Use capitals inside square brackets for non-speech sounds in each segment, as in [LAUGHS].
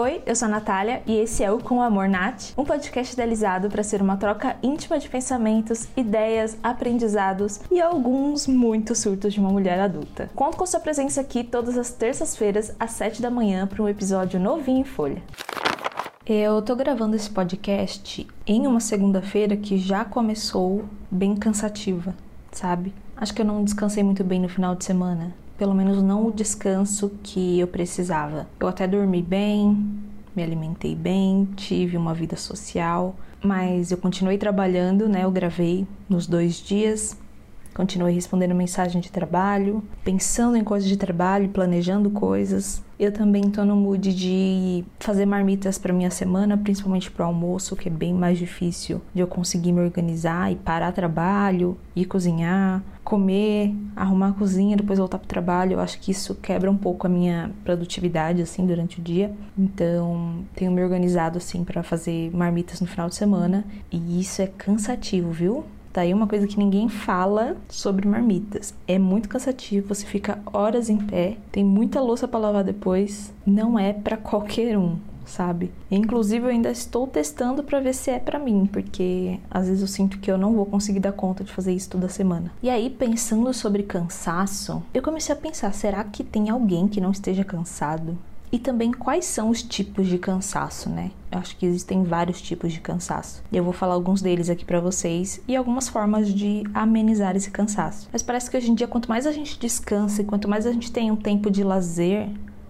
Oi, eu sou a Natália e esse é o Com Amor Nat, um podcast idealizado para ser uma troca íntima de pensamentos, ideias, aprendizados e alguns muitos surtos de uma mulher adulta. Conto com sua presença aqui todas as terças-feiras às 7 da manhã para um episódio novinho em folha. Eu tô gravando esse podcast em uma segunda-feira que já começou bem cansativa, sabe? Acho que eu não descansei muito bem no final de semana pelo menos não o descanso que eu precisava. Eu até dormi bem, me alimentei bem, tive uma vida social, mas eu continuei trabalhando, né? Eu gravei nos dois dias, continuei respondendo mensagem de trabalho, pensando em coisas de trabalho, planejando coisas. Eu também tô no mood de fazer marmitas para minha semana, principalmente pro almoço, que é bem mais difícil de eu conseguir me organizar e parar trabalho, ir cozinhar, comer, arrumar a cozinha, depois voltar pro trabalho. Eu acho que isso quebra um pouco a minha produtividade assim durante o dia. Então, tenho me organizado assim para fazer marmitas no final de semana, e isso é cansativo, viu? Tá aí uma coisa que ninguém fala sobre marmitas. É muito cansativo, você fica horas em pé, tem muita louça para lavar depois, não é para qualquer um sabe? Inclusive eu ainda estou testando para ver se é para mim, porque às vezes eu sinto que eu não vou conseguir dar conta de fazer isso toda semana. E aí pensando sobre cansaço, eu comecei a pensar, será que tem alguém que não esteja cansado? E também quais são os tipos de cansaço, né? Eu acho que existem vários tipos de cansaço. E eu vou falar alguns deles aqui para vocês e algumas formas de amenizar esse cansaço. Mas parece que hoje em dia, quanto mais a gente descansa e quanto mais a gente tem um tempo de lazer,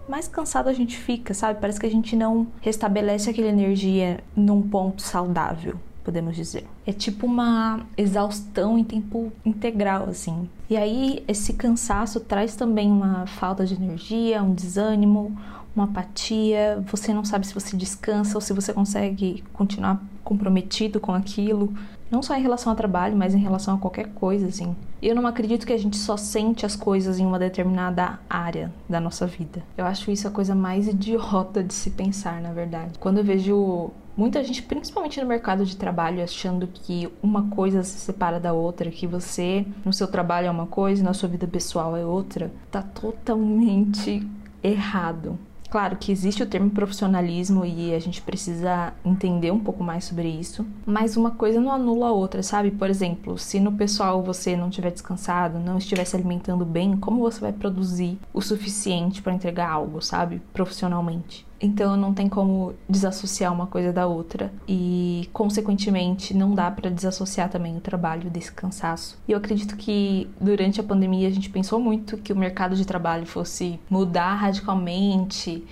mais cansado a gente fica, sabe? Parece que a gente não restabelece aquela energia num ponto saudável podemos dizer. É tipo uma exaustão em tempo integral, assim. E aí, esse cansaço traz também uma falta de energia, um desânimo, uma apatia, você não sabe se você descansa ou se você consegue continuar comprometido com aquilo, não só em relação ao trabalho, mas em relação a qualquer coisa, assim. Eu não acredito que a gente só sente as coisas em uma determinada área da nossa vida. Eu acho isso a coisa mais idiota de se pensar, na verdade. Quando eu vejo muita gente, principalmente no mercado de trabalho, achando que uma coisa se separa da outra, que você no seu trabalho é uma coisa e na sua vida pessoal é outra, tá totalmente errado. Claro que existe o termo profissionalismo e a gente precisa entender um pouco mais sobre isso, mas uma coisa não anula a outra, sabe? Por exemplo, se no pessoal você não estiver descansado, não estiver se alimentando bem, como você vai produzir o suficiente para entregar algo, sabe? Profissionalmente. Então não tem como desassociar uma coisa da outra e, consequentemente, não dá para desassociar também o trabalho desse cansaço. E eu acredito que durante a pandemia a gente pensou muito que o mercado de trabalho fosse mudar radicalmente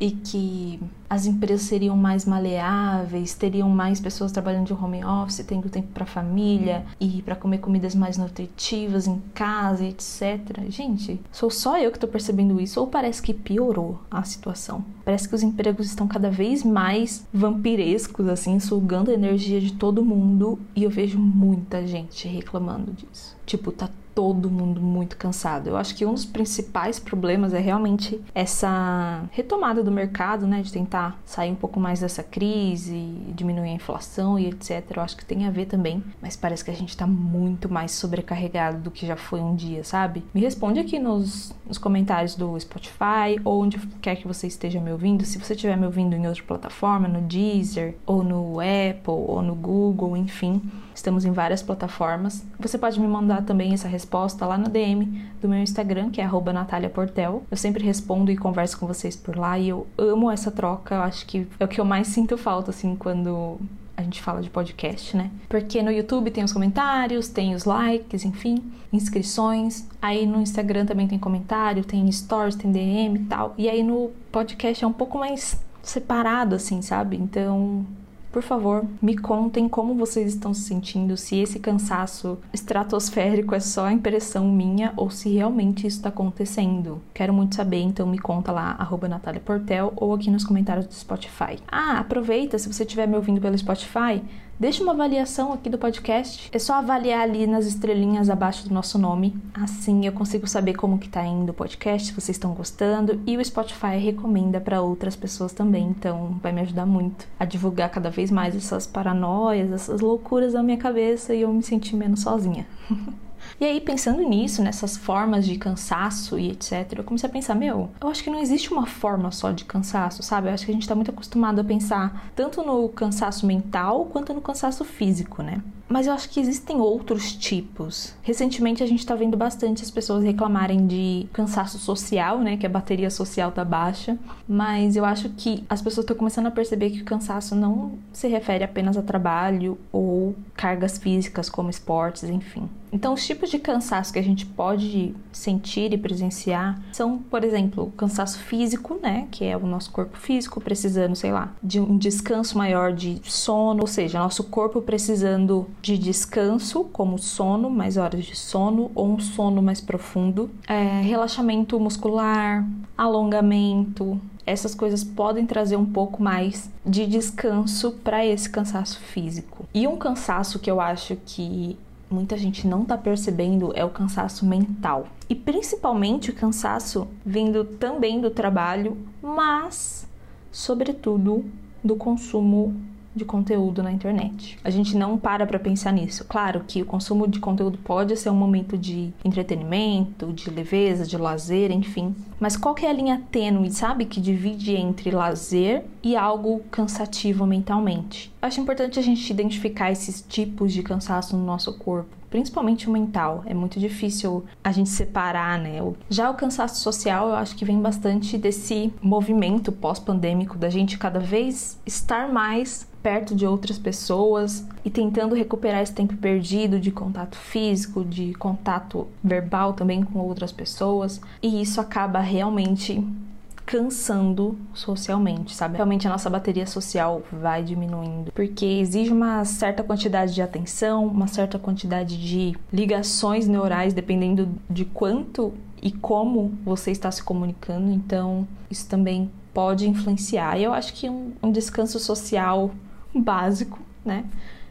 e que as empresas seriam mais maleáveis, teriam mais pessoas trabalhando de home office, tendo tempo para família e para comer comidas mais nutritivas em casa, etc. Gente, sou só eu que estou percebendo isso ou parece que piorou a situação? Parece que os empregos estão cada vez mais vampirescos, assim, sugando a energia de todo mundo e eu vejo muita gente reclamando disso. Tipo, tá todo mundo muito cansado. Eu acho que um dos principais problemas é realmente essa retomada do mercado, né, de tentar sair um pouco mais dessa crise, diminuir a inflação e etc. Eu acho que tem a ver também, mas parece que a gente tá muito mais sobrecarregado do que já foi um dia, sabe? Me responde aqui nos, nos comentários do Spotify ou onde quer que você esteja me ouvindo. Se você estiver me ouvindo em outra plataforma, no Deezer, ou no Apple, ou no Google, enfim, estamos em várias plataformas. Você pode me mandar também essa resposta lá no DM do meu Instagram, que é @nataliaportel. Eu sempre respondo e converso com vocês por lá e eu amo essa troca. Eu acho que é o que eu mais sinto falta assim quando a gente fala de podcast, né? Porque no YouTube tem os comentários, tem os likes, enfim, inscrições. Aí no Instagram também tem comentário, tem stories, tem DM e tal. E aí no podcast é um pouco mais separado, assim, sabe? Então por favor, me contem como vocês estão se sentindo, se esse cansaço estratosférico é só impressão minha ou se realmente isso está acontecendo. Quero muito saber, então me conta lá, arroba Natália Portel ou aqui nos comentários do Spotify. Ah, aproveita, se você estiver me ouvindo pelo Spotify, Deixe uma avaliação aqui do podcast. É só avaliar ali nas estrelinhas abaixo do nosso nome. Assim eu consigo saber como que tá indo o podcast, se vocês estão gostando. E o Spotify recomenda para outras pessoas também. Então vai me ajudar muito a divulgar cada vez mais essas paranoias, essas loucuras na minha cabeça e eu me sentir menos sozinha. [LAUGHS] E aí, pensando nisso, nessas formas de cansaço e etc., eu comecei a pensar, meu, eu acho que não existe uma forma só de cansaço, sabe? Eu acho que a gente tá muito acostumado a pensar tanto no cansaço mental quanto no cansaço físico, né? Mas eu acho que existem outros tipos. Recentemente a gente está vendo bastante as pessoas reclamarem de cansaço social, né? Que a bateria social tá baixa. Mas eu acho que as pessoas estão começando a perceber que o cansaço não se refere apenas a trabalho ou cargas físicas como esportes, enfim. Então, os tipos de cansaço que a gente pode sentir e presenciar são, por exemplo, o cansaço físico, né, que é o nosso corpo físico precisando, sei lá, de um descanso maior de sono, ou seja, nosso corpo precisando de descanso, como sono, mais horas de sono ou um sono mais profundo, é, relaxamento muscular, alongamento, essas coisas podem trazer um pouco mais de descanso para esse cansaço físico. E um cansaço que eu acho que muita gente não está percebendo é o cansaço mental. E principalmente o cansaço vindo também do trabalho, mas, sobretudo, do consumo de conteúdo na internet. A gente não para para pensar nisso. Claro que o consumo de conteúdo pode ser um momento de entretenimento, de leveza, de lazer, enfim. Mas qual que é a linha tênue, sabe, que divide entre lazer e algo cansativo mentalmente? Acho importante a gente identificar esses tipos de cansaço no nosso corpo principalmente o mental. É muito difícil a gente separar, né? Já o cansaço social, eu acho que vem bastante desse movimento pós-pandêmico da gente cada vez estar mais perto de outras pessoas e tentando recuperar esse tempo perdido de contato físico, de contato verbal também com outras pessoas, e isso acaba realmente cansando socialmente, sabe? Realmente a nossa bateria social vai diminuindo, porque exige uma certa quantidade de atenção, uma certa quantidade de ligações neurais, dependendo de quanto e como você está se comunicando, então isso também pode influenciar. E eu acho que um, um descanso social básico, né?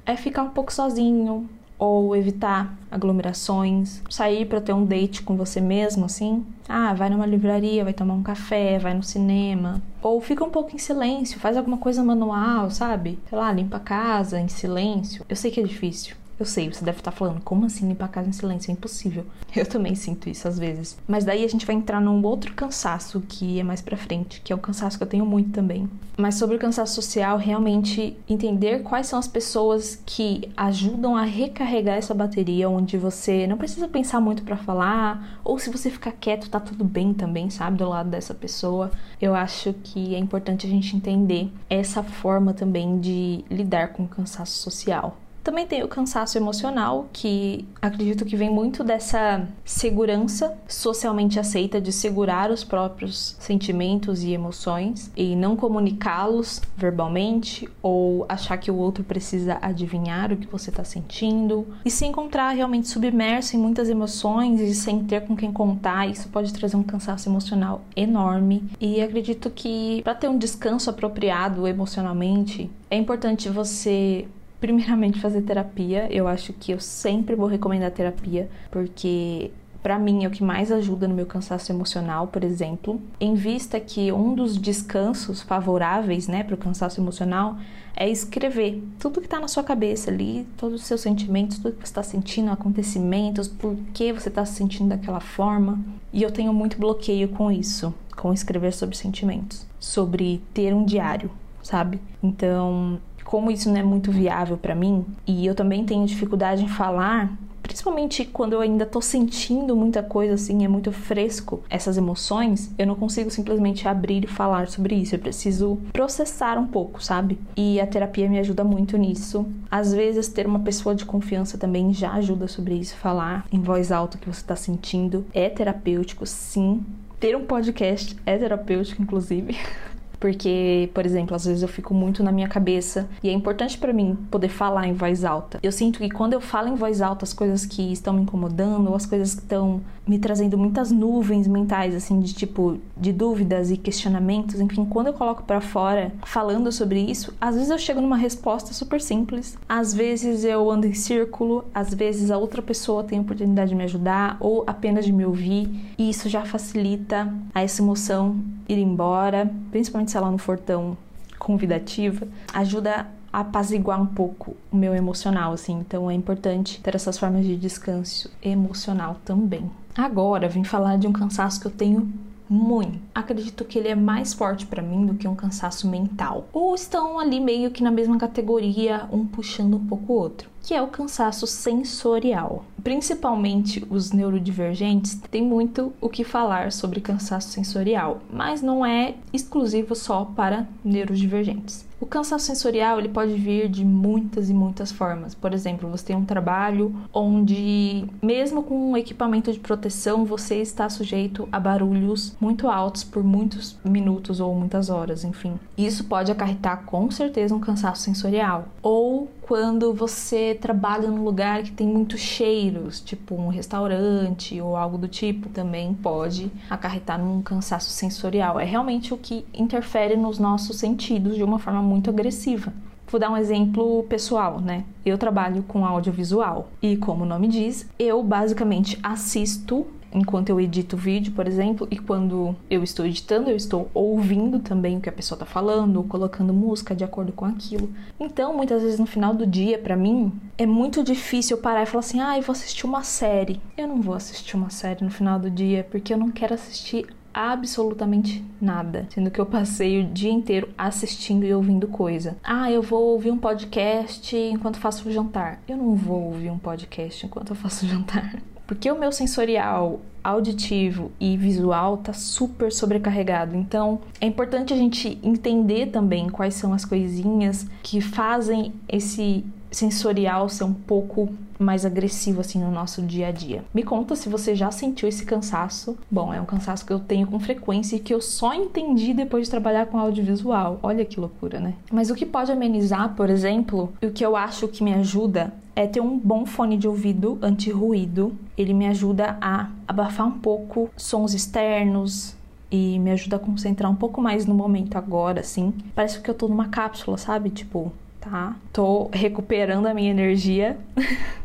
É ficar um pouco sozinho ou evitar aglomerações, sair para ter um date com você mesmo, assim. Ah, vai numa livraria, vai tomar um café, vai no cinema. Ou fica um pouco em silêncio, faz alguma coisa manual, sabe? Sei lá, limpa a casa em silêncio. Eu sei que é difícil, eu sei, você deve estar falando, como assim limpar a casa em silêncio? É impossível. [LAUGHS] Eu também sinto isso às vezes. Mas daí a gente vai entrar num outro cansaço que é mais pra frente, que é o cansaço que eu tenho muito também. Mas sobre o cansaço social, realmente entender quais são as pessoas que ajudam a recarregar essa bateria, onde você não precisa pensar muito para falar, ou se você ficar quieto, tá tudo bem também, sabe? Do lado dessa pessoa. Eu acho que é importante a gente entender essa forma também de lidar com o cansaço social. Também tem o cansaço emocional, que acredito que vem muito dessa segurança socialmente aceita de segurar os próprios sentimentos e emoções e não comunicá-los verbalmente ou achar que o outro precisa adivinhar o que você está sentindo e se encontrar realmente submerso em muitas emoções e sem ter com quem contar, isso pode trazer um cansaço emocional enorme. E acredito que para ter um descanso apropriado emocionalmente, é importante você primeiramente fazer terapia. Eu acho que eu sempre vou recomendar terapia, porque para mim é o que mais ajuda no meu cansaço emocional, por exemplo, em vista que um dos descansos favoráveis, né, para o cansaço emocional é escrever tudo que está na sua cabeça ali, todos os seus sentimentos, tudo que você está sentindo, acontecimentos, por que você está se sentindo daquela forma. E eu tenho muito bloqueio com isso, com escrever sobre sentimentos, sobre ter um diário, sabe? Então, como isso não é muito viável para mim e eu também tenho dificuldade em falar, principalmente quando eu ainda tô sentindo muita coisa assim, é muito fresco essas emoções, eu não consigo simplesmente abrir e falar sobre isso. Eu preciso processar um pouco, sabe? E a terapia me ajuda muito nisso. Às vezes ter uma pessoa de confiança também já ajuda sobre isso, falar em voz alta o que você tá sentindo é terapêutico, sim. Ter um podcast é terapêutico, inclusive. [LAUGHS] porque, por exemplo, às vezes eu fico muito na minha cabeça e é importante para mim poder falar em voz alta. Eu sinto que quando eu falo em voz alta as coisas que estão me incomodando ou as coisas que estão me trazendo muitas nuvens mentais, assim, de tipo, de dúvidas e questionamentos, enfim, quando eu coloco para fora falando sobre isso, às vezes eu chego numa resposta super simples, às vezes eu ando em círculo, às vezes a outra pessoa tem a oportunidade de me ajudar ou apenas de me ouvir, e isso já facilita a essa emoção ir embora, principalmente se ela não for tão convidativa, ajuda apaziguar um pouco o meu emocional, assim. Então é importante ter essas formas de descanso emocional também. Agora, vim falar de um cansaço que eu tenho muito. Acredito que ele é mais forte para mim do que um cansaço mental. Ou estão ali meio que na mesma categoria, um puxando um pouco o outro, que é o cansaço sensorial. Principalmente os neurodivergentes têm muito o que falar sobre cansaço sensorial, mas não é exclusivo só para neurodivergentes. O cansaço sensorial ele pode vir de muitas e muitas formas. Por exemplo, você tem um trabalho onde, mesmo com um equipamento de proteção, você está sujeito a barulhos muito altos por muitos minutos ou muitas horas, enfim. Isso pode acarretar com certeza um cansaço sensorial. Ou quando você trabalha num lugar que tem muitos cheiros, tipo um restaurante ou algo do tipo, também pode acarretar num cansaço sensorial. É realmente o que interfere nos nossos sentidos de uma forma muito agressiva. Vou dar um exemplo pessoal, né? Eu trabalho com audiovisual e, como o nome diz, eu basicamente assisto enquanto eu edito vídeo, por exemplo, e quando eu estou editando, eu estou ouvindo também o que a pessoa está falando, ou colocando música de acordo com aquilo. Então, muitas vezes no final do dia, para mim, é muito difícil parar e falar assim: "Ah, eu vou assistir uma série". Eu não vou assistir uma série no final do dia porque eu não quero assistir absolutamente nada, sendo que eu passei o dia inteiro assistindo e ouvindo coisa. Ah, eu vou ouvir um podcast enquanto faço o jantar. Eu não vou ouvir um podcast enquanto eu faço o jantar. Porque o meu sensorial, auditivo e visual tá super sobrecarregado. Então, é importante a gente entender também quais são as coisinhas que fazem esse sensorial ser um pouco mais agressivo assim no nosso dia a dia. Me conta se você já sentiu esse cansaço. Bom, é um cansaço que eu tenho com frequência e que eu só entendi depois de trabalhar com audiovisual. Olha que loucura, né? Mas o que pode amenizar, por exemplo, e o que eu acho que me ajuda é ter um bom fone de ouvido anti-ruído. Ele me ajuda a abafar um pouco sons externos, e me ajuda a concentrar um pouco mais no momento agora, assim. Parece que eu tô numa cápsula, sabe? Tipo, tá? Tô recuperando a minha energia. [LAUGHS]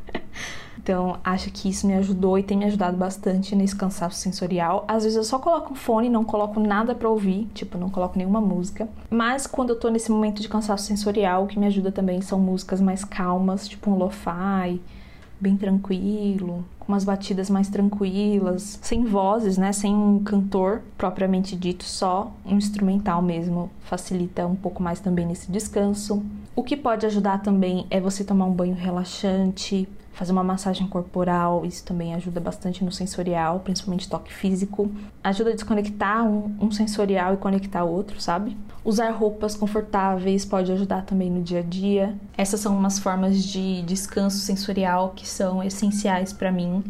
Então, acho que isso me ajudou e tem me ajudado bastante nesse cansaço sensorial. Às vezes eu só coloco um fone, não coloco nada para ouvir, tipo, não coloco nenhuma música. Mas quando eu tô nesse momento de cansaço sensorial, o que me ajuda também são músicas mais calmas, tipo um lo-fi, bem tranquilo, com umas batidas mais tranquilas, sem vozes, né, sem um cantor propriamente dito, só um instrumental mesmo, facilita um pouco mais também nesse descanso. O que pode ajudar também é você tomar um banho relaxante, fazer uma massagem corporal, isso também ajuda bastante no sensorial, principalmente toque físico. Ajuda a desconectar um, um sensorial e conectar outro, sabe? Usar roupas confortáveis pode ajudar também no dia a dia. Essas são umas formas de descanso sensorial que são essenciais para mim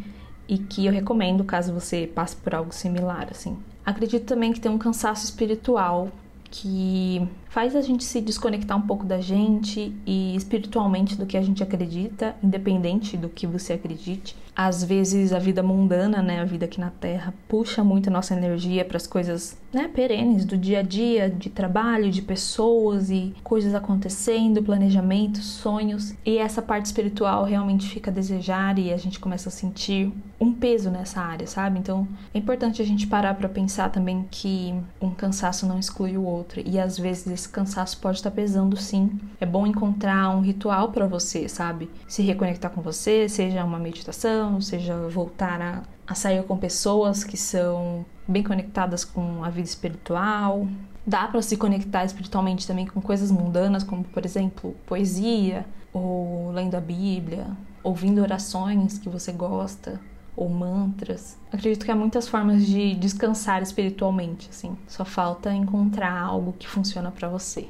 e que eu recomendo caso você passe por algo similar, assim. Acredito também que tem um cansaço espiritual que faz a gente se desconectar um pouco da gente e espiritualmente do que a gente acredita, independente do que você acredite. Às vezes a vida mundana, né, a vida aqui na Terra, puxa muito a nossa energia para as coisas, né, perenes do dia a dia, de trabalho, de pessoas e coisas acontecendo, planejamentos, sonhos. E essa parte espiritual realmente fica a desejar e a gente começa a sentir um peso nessa área, sabe? Então, é importante a gente parar para pensar também que um cansaço não exclui o outro e às vezes esse cansaço pode estar pesando sim. É bom encontrar um ritual para você, sabe? Se reconectar com você, seja uma meditação, seja voltar a, a sair com pessoas que são bem conectadas com a vida espiritual. Dá para se conectar espiritualmente também com coisas mundanas, como por exemplo, poesia, ou lendo a Bíblia, ouvindo orações que você gosta ou mantras. Acredito que há muitas formas de descansar espiritualmente, assim. Só falta encontrar algo que funciona para você.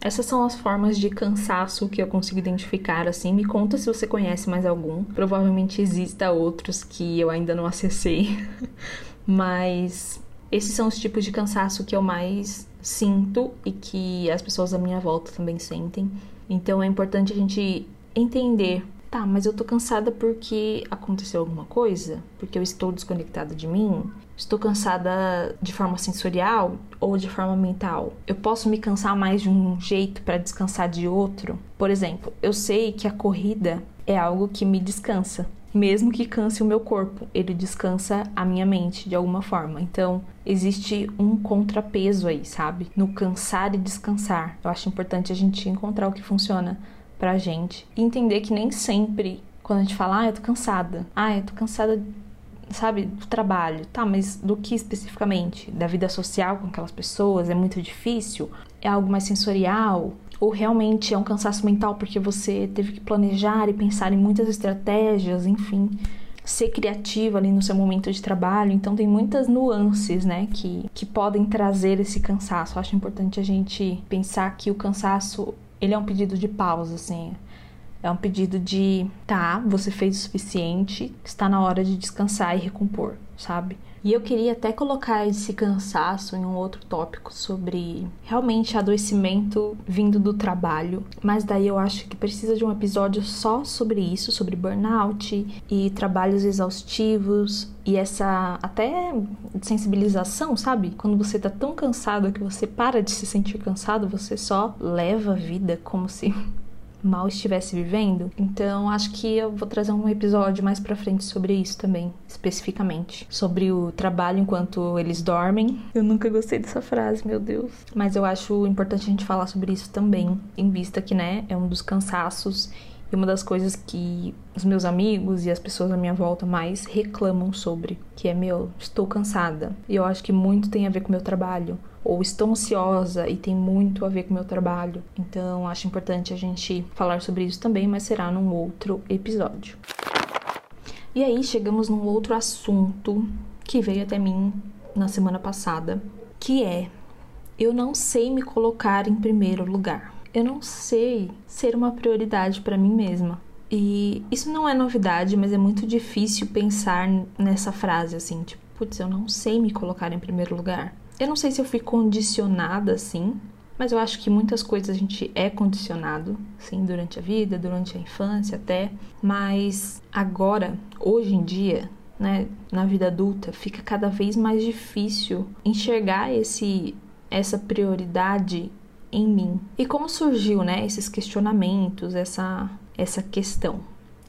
Essas são as formas de cansaço que eu consigo identificar assim. Me conta se você conhece mais algum. Provavelmente exista outros que eu ainda não acessei. [LAUGHS] Mas esses são os tipos de cansaço que eu mais sinto e que as pessoas à minha volta também sentem. Então é importante a gente entender Tá, mas eu tô cansada porque aconteceu alguma coisa? Porque eu estou desconectada de mim? Estou cansada de forma sensorial ou de forma mental? Eu posso me cansar mais de um jeito para descansar de outro? Por exemplo, eu sei que a corrida é algo que me descansa. mesmo que canse o meu corpo, ele descansa a minha mente de alguma forma. Então, existe um contrapeso aí, sabe? No cansar e descansar. Eu acho importante a gente encontrar o que funciona pra gente e entender que nem sempre quando a gente fala, ah, eu tô cansada. Ah, eu tô cansada sabe, do trabalho. Tá, mas do que especificamente? Da vida social com aquelas pessoas? É muito difícil? É algo mais sensorial? Ou realmente é um cansaço mental porque você teve que planejar e pensar em muitas estratégias, enfim, ser criativa ali no seu momento de trabalho. Então tem muitas nuances, né, que, que podem trazer esse cansaço. Eu acho importante a gente pensar que o cansaço, ele é um pedido de pausa, assim. É um pedido de, tá, você fez o suficiente, está na hora de descansar e recompor, sabe? E eu queria até colocar esse cansaço em um outro tópico sobre realmente adoecimento vindo do trabalho, mas daí eu acho que precisa de um episódio só sobre isso, sobre burnout e trabalhos exaustivos e essa até sensibilização, sabe? Quando você tá tão cansado que você para de se sentir cansado, você só leva a vida como se mal estivesse vivendo. Então, acho que eu vou trazer um episódio mais para frente sobre isso também, especificamente, sobre o trabalho enquanto eles dormem. Eu nunca gostei dessa frase, meu Deus. Mas eu acho importante a gente falar sobre isso também, em vista que, né, é um dos cansaços e uma das coisas que os meus amigos e as pessoas à minha volta mais reclamam sobre, que é meu, estou cansada. E eu acho que muito tem a ver com o meu trabalho ou estou ansiosa e tem muito a ver com o meu trabalho. Então, acho importante a gente falar sobre isso também, mas será num outro episódio. E aí, chegamos num outro assunto que veio até mim na semana passada, que é eu não sei me colocar em primeiro lugar. Eu não sei ser uma prioridade para mim mesma. E isso não é novidade, mas é muito difícil pensar nessa frase assim, tipo, putz, eu não sei me colocar em primeiro lugar. Eu não sei se eu fui condicionada assim, mas eu acho que muitas coisas a gente é condicionado, sim, durante a vida, durante a infância até. Mas agora, hoje em dia, né, na vida adulta, fica cada vez mais difícil enxergar esse essa prioridade em mim. E como surgiu, né, esses questionamentos, essa essa questão?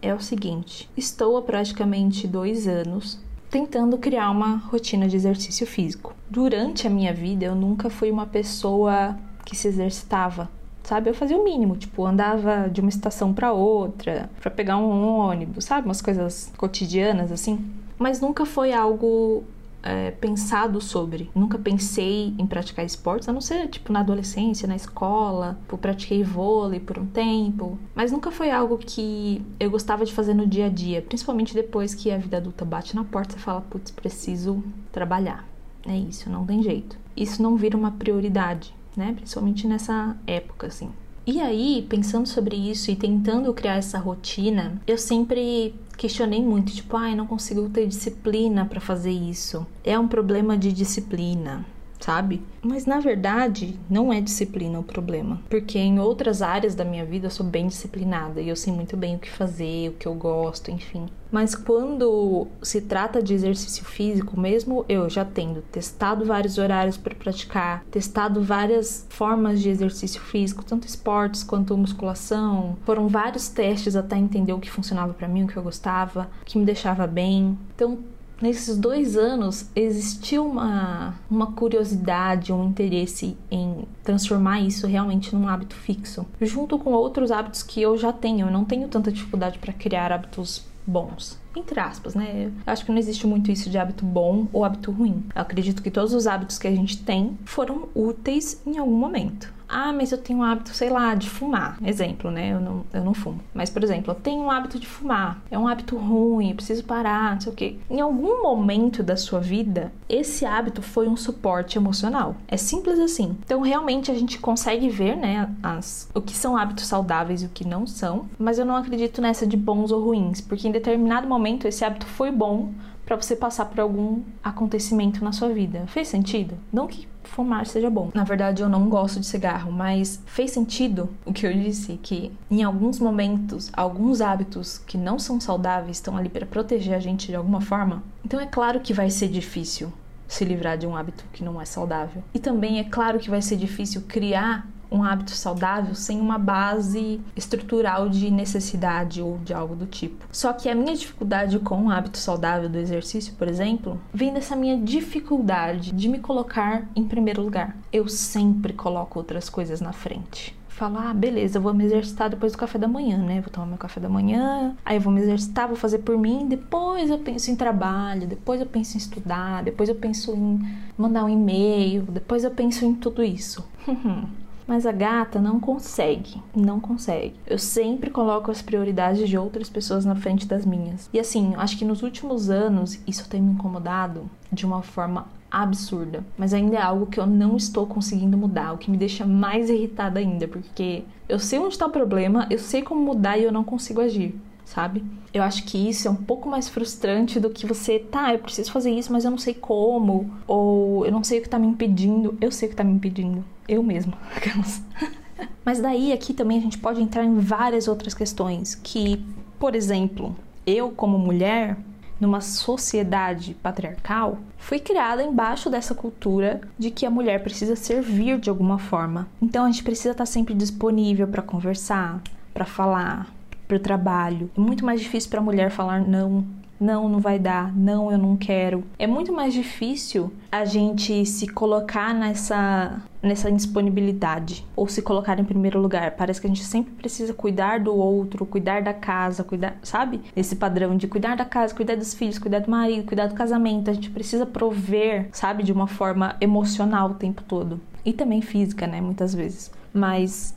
É o seguinte: estou há praticamente dois anos tentando criar uma rotina de exercício físico. Durante a minha vida, eu nunca fui uma pessoa que se exercitava. Sabe, eu fazia o mínimo, tipo, andava de uma estação para outra, para pegar um ônibus, sabe, umas coisas cotidianas assim. Mas nunca foi algo é, pensado sobre. Nunca pensei em praticar esportes, a não ser tipo na adolescência, na escola. Eu pratiquei vôlei por um tempo, mas nunca foi algo que eu gostava de fazer no dia a dia, principalmente depois que a vida adulta bate na porta e fala, putz, preciso trabalhar. É isso, não tem jeito. Isso não vira uma prioridade, né? Principalmente nessa época, assim. E aí, pensando sobre isso e tentando criar essa rotina, eu sempre questionei muito, tipo, ai, ah, não consigo ter disciplina para fazer isso. É um problema de disciplina sabe? Mas na verdade, não é disciplina o problema, porque em outras áreas da minha vida eu sou bem disciplinada e eu sei muito bem o que fazer, o que eu gosto, enfim. Mas quando se trata de exercício físico, mesmo eu já tendo testado vários horários para praticar, testado várias formas de exercício físico, tanto esportes quanto musculação, foram vários testes até entender o que funcionava para mim, o que eu gostava, o que me deixava bem. Então, nesses dois anos existiu uma, uma curiosidade, um interesse em transformar isso realmente num hábito fixo, junto com outros hábitos que eu já tenho. Eu não tenho tanta dificuldade para criar hábitos bons. Entre aspas, né? Eu acho que não existe muito isso de hábito bom ou hábito ruim. Eu acredito que todos os hábitos que a gente tem foram úteis em algum momento. Ah, mas eu tenho um hábito, sei lá, de fumar. Exemplo, né? Eu não, eu não fumo. Mas, por exemplo, eu tenho um hábito de fumar. É um hábito ruim, eu preciso parar, não sei o quê. Em algum momento da sua vida, esse hábito foi um suporte emocional. É simples assim. Então, realmente, a gente consegue ver, né, as, o que são hábitos saudáveis e o que não são. Mas eu não acredito nessa de bons ou ruins, porque em determinado momento esse hábito foi bom para você passar por algum acontecimento na sua vida. Fez sentido? Não que fumar seja bom. Na verdade, eu não gosto de cigarro, mas fez sentido o que eu disse que em alguns momentos, alguns hábitos que não são saudáveis estão ali para proteger a gente de alguma forma. Então é claro que vai ser difícil se livrar de um hábito que não é saudável. E também é claro que vai ser difícil criar um hábito saudável sem uma base estrutural de necessidade ou de algo do tipo. Só que a minha dificuldade com o hábito saudável do exercício, por exemplo, vem dessa minha dificuldade de me colocar em primeiro lugar. Eu sempre coloco outras coisas na frente falar, ah, beleza, eu vou me exercitar depois do café da manhã, né? Vou tomar meu café da manhã, aí eu vou me exercitar, vou fazer por mim, depois eu penso em trabalho, depois eu penso em estudar, depois eu penso em mandar um e-mail, depois eu penso em tudo isso. [LAUGHS] Mas a gata não consegue, não consegue. Eu sempre coloco as prioridades de outras pessoas na frente das minhas. E assim, acho que nos últimos anos isso tem me incomodado de uma forma absurda, mas ainda é algo que eu não estou conseguindo mudar, o que me deixa mais irritada ainda, porque eu sei onde está o problema, eu sei como mudar e eu não consigo agir, sabe? Eu acho que isso é um pouco mais frustrante do que você, tá, eu preciso fazer isso, mas eu não sei como, ou eu não sei o que tá me impedindo. Eu sei o que tá me impedindo, eu mesma. [LAUGHS] mas daí aqui também a gente pode entrar em várias outras questões que, por exemplo, eu como mulher numa sociedade patriarcal, foi criada embaixo dessa cultura de que a mulher precisa servir de alguma forma. Então a gente precisa estar sempre disponível para conversar, para falar, para o trabalho. É muito mais difícil para a mulher falar não não, não vai dar, não, eu não quero. É muito mais difícil a gente se colocar nessa nessa indisponibilidade ou se colocar em primeiro lugar. Parece que a gente sempre precisa cuidar do outro, cuidar da casa, cuidar, sabe? Esse padrão de cuidar da casa, cuidar dos filhos, cuidar do marido, cuidar do casamento. A gente precisa prover, sabe, de uma forma emocional o tempo todo e também física, né, muitas vezes. Mas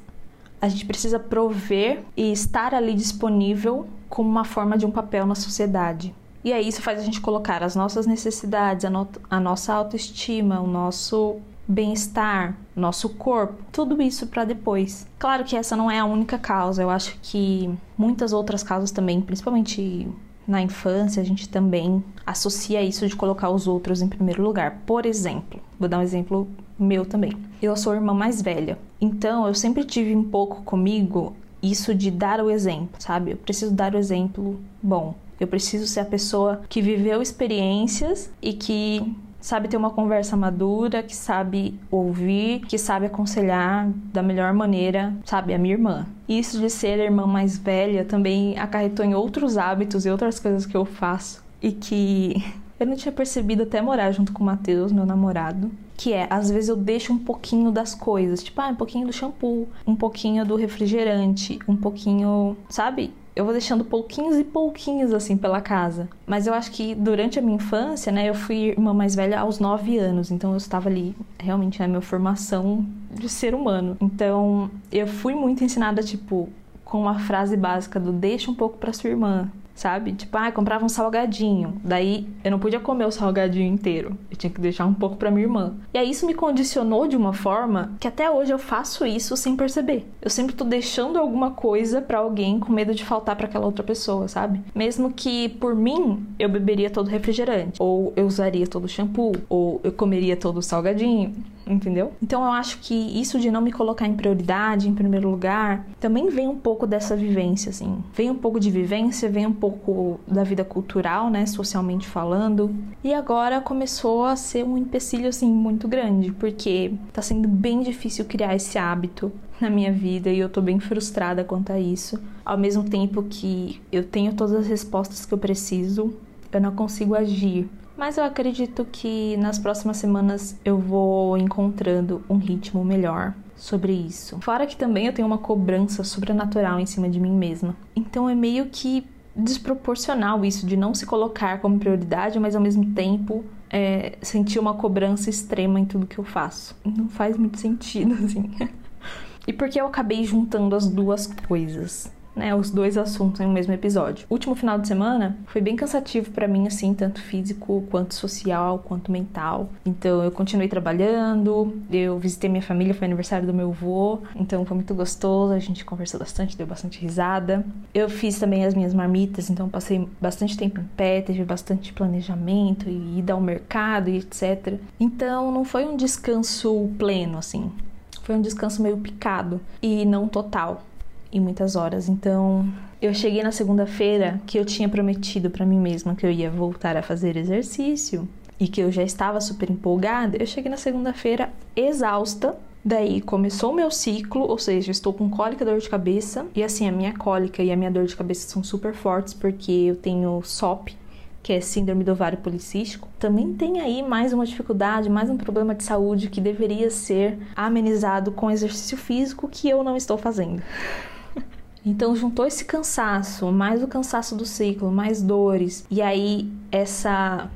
a gente precisa prover e estar ali disponível como uma forma de um papel na sociedade. E aí isso faz a gente colocar as nossas necessidades, a, no a nossa autoestima, o nosso bem-estar, nosso corpo, tudo isso para depois. Claro que essa não é a única causa, eu acho que muitas outras causas também, principalmente na infância, a gente também associa isso de colocar os outros em primeiro lugar. Por exemplo, vou dar um exemplo meu também. Eu sou a irmã mais velha, então eu sempre tive um pouco comigo isso de dar o exemplo, sabe? Eu preciso dar o exemplo bom. Eu preciso ser a pessoa que viveu experiências e que sabe ter uma conversa madura, que sabe ouvir, que sabe aconselhar da melhor maneira, sabe? A minha irmã. Isso de ser a irmã mais velha também acarretou em outros hábitos e outras coisas que eu faço e que eu não tinha percebido até morar junto com o Matheus, meu namorado. Que é, às vezes eu deixo um pouquinho das coisas, tipo, ah, um pouquinho do shampoo, um pouquinho do refrigerante, um pouquinho, sabe? eu vou deixando pouquinhos e pouquinhos assim pela casa. Mas eu acho que durante a minha infância, né, eu fui irmã mais velha aos 9 anos, então eu estava ali realmente na minha formação de ser humano. Então eu fui muito ensinada, tipo, com uma frase básica do deixa um pouco para sua irmã, sabe? Tipo, ah, comprava um salgadinho. Daí eu não podia comer o salgadinho inteiro. Eu tinha que deixar um pouco para minha irmã. E aí isso me condicionou de uma forma que até hoje eu faço isso sem perceber. Eu sempre tô deixando alguma coisa para alguém com medo de faltar para aquela outra pessoa, sabe? Mesmo que por mim eu beberia todo refrigerante, ou eu usaria todo shampoo, ou eu comeria todo salgadinho entendeu? Então eu acho que isso de não me colocar em prioridade, em primeiro lugar, também vem um pouco dessa vivência, assim. Vem um pouco de vivência, vem um pouco da vida cultural, né, socialmente falando. E agora começou a ser um empecilho, assim, muito grande, porque tá sendo bem difícil criar esse hábito na minha vida e eu tô bem frustrada quanto a isso. Ao mesmo tempo que eu tenho todas as respostas que eu preciso, eu não consigo agir mas eu acredito que nas próximas semanas eu vou encontrando um ritmo melhor sobre isso. Fora que também eu tenho uma cobrança sobrenatural em cima de mim mesma. Então é meio que desproporcional isso de não se colocar como prioridade, mas ao mesmo tempo é, sentir uma cobrança extrema em tudo que eu faço. Não faz muito sentido, [LAUGHS] assim. e porque eu acabei juntando as duas coisas né, os dois assuntos em um mesmo episódio. O último final de semana foi bem cansativo para mim, assim, tanto físico quanto social, quanto mental. Então eu continuei trabalhando, eu visitei minha família, foi aniversário do meu avô, então foi muito gostoso, a gente conversou bastante, deu bastante risada. Eu fiz também as minhas marmitas, então passei bastante tempo em pé, teve bastante planejamento e ida ao mercado e etc. Então não foi um descanso pleno, assim. Foi um descanso meio picado e não total e muitas horas. Então, eu cheguei na segunda-feira que eu tinha prometido para mim mesma que eu ia voltar a fazer exercício e que eu já estava super empolgada. Eu cheguei na segunda-feira exausta Daí começou o meu ciclo, ou seja, estou com cólica, dor de cabeça. E assim, a minha cólica e a minha dor de cabeça são super fortes porque eu tenho SOP, que é síndrome do ovário policístico. Também tem aí mais uma dificuldade, mais um problema de saúde que deveria ser amenizado com exercício físico que eu não estou fazendo. Então juntou esse cansaço, mais o cansaço do ciclo, mais dores, e aí essa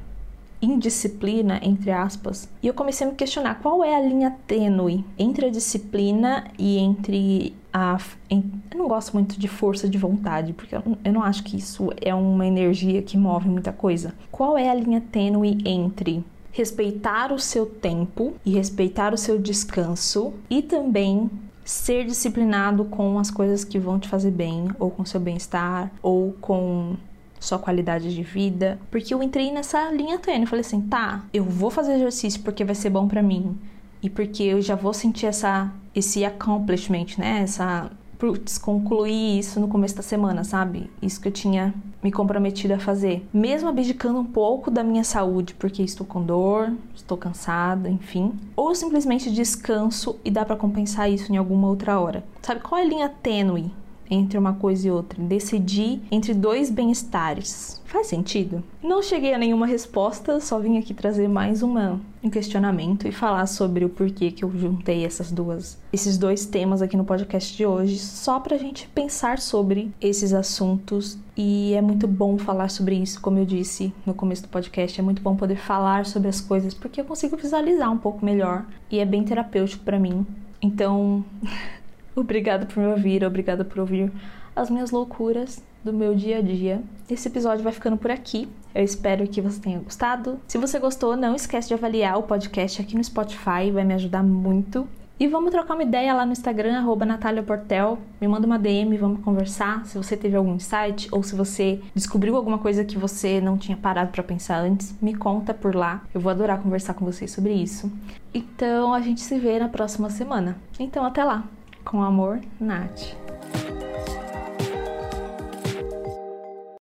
indisciplina, entre aspas, e eu comecei a me questionar qual é a linha tênue entre a disciplina e entre a. Em, eu não gosto muito de força de vontade, porque eu, eu não acho que isso é uma energia que move muita coisa. Qual é a linha tênue entre respeitar o seu tempo e respeitar o seu descanso e também ser disciplinado com as coisas que vão te fazer bem, ou com seu bem-estar, ou com sua qualidade de vida, porque eu entrei nessa linha tênue, falei assim, tá, eu vou fazer exercício porque vai ser bom para mim. E porque eu já vou sentir essa esse accomplishment, né? Essa putz, concluir isso no começo da semana, sabe? Isso que eu tinha me comprometido a fazer. Mesmo abdicando um pouco da minha saúde, porque estou com dor, estou cansada, enfim. Ou simplesmente descanso e dá para compensar isso em alguma outra hora. Sabe qual é a linha tênue entre uma coisa e outra, decidir entre dois bem-estares. Faz sentido? Não cheguei a nenhuma resposta, só vim aqui trazer mais uma, um questionamento e falar sobre o porquê que eu juntei essas duas, esses dois temas aqui no podcast de hoje, só pra gente pensar sobre esses assuntos. E é muito bom falar sobre isso, como eu disse no começo do podcast, é muito bom poder falar sobre as coisas porque eu consigo visualizar um pouco melhor e é bem terapêutico para mim. Então, [LAUGHS] Obrigada por me ouvir, obrigada por ouvir as minhas loucuras do meu dia a dia. Esse episódio vai ficando por aqui. Eu espero que você tenha gostado. Se você gostou, não esquece de avaliar o podcast aqui no Spotify, vai me ajudar muito. E vamos trocar uma ideia lá no Instagram, arroba. Me manda uma DM, vamos conversar. Se você teve algum insight ou se você descobriu alguma coisa que você não tinha parado para pensar antes, me conta por lá. Eu vou adorar conversar com vocês sobre isso. Então a gente se vê na próxima semana. Então até lá! Com amor, Nath.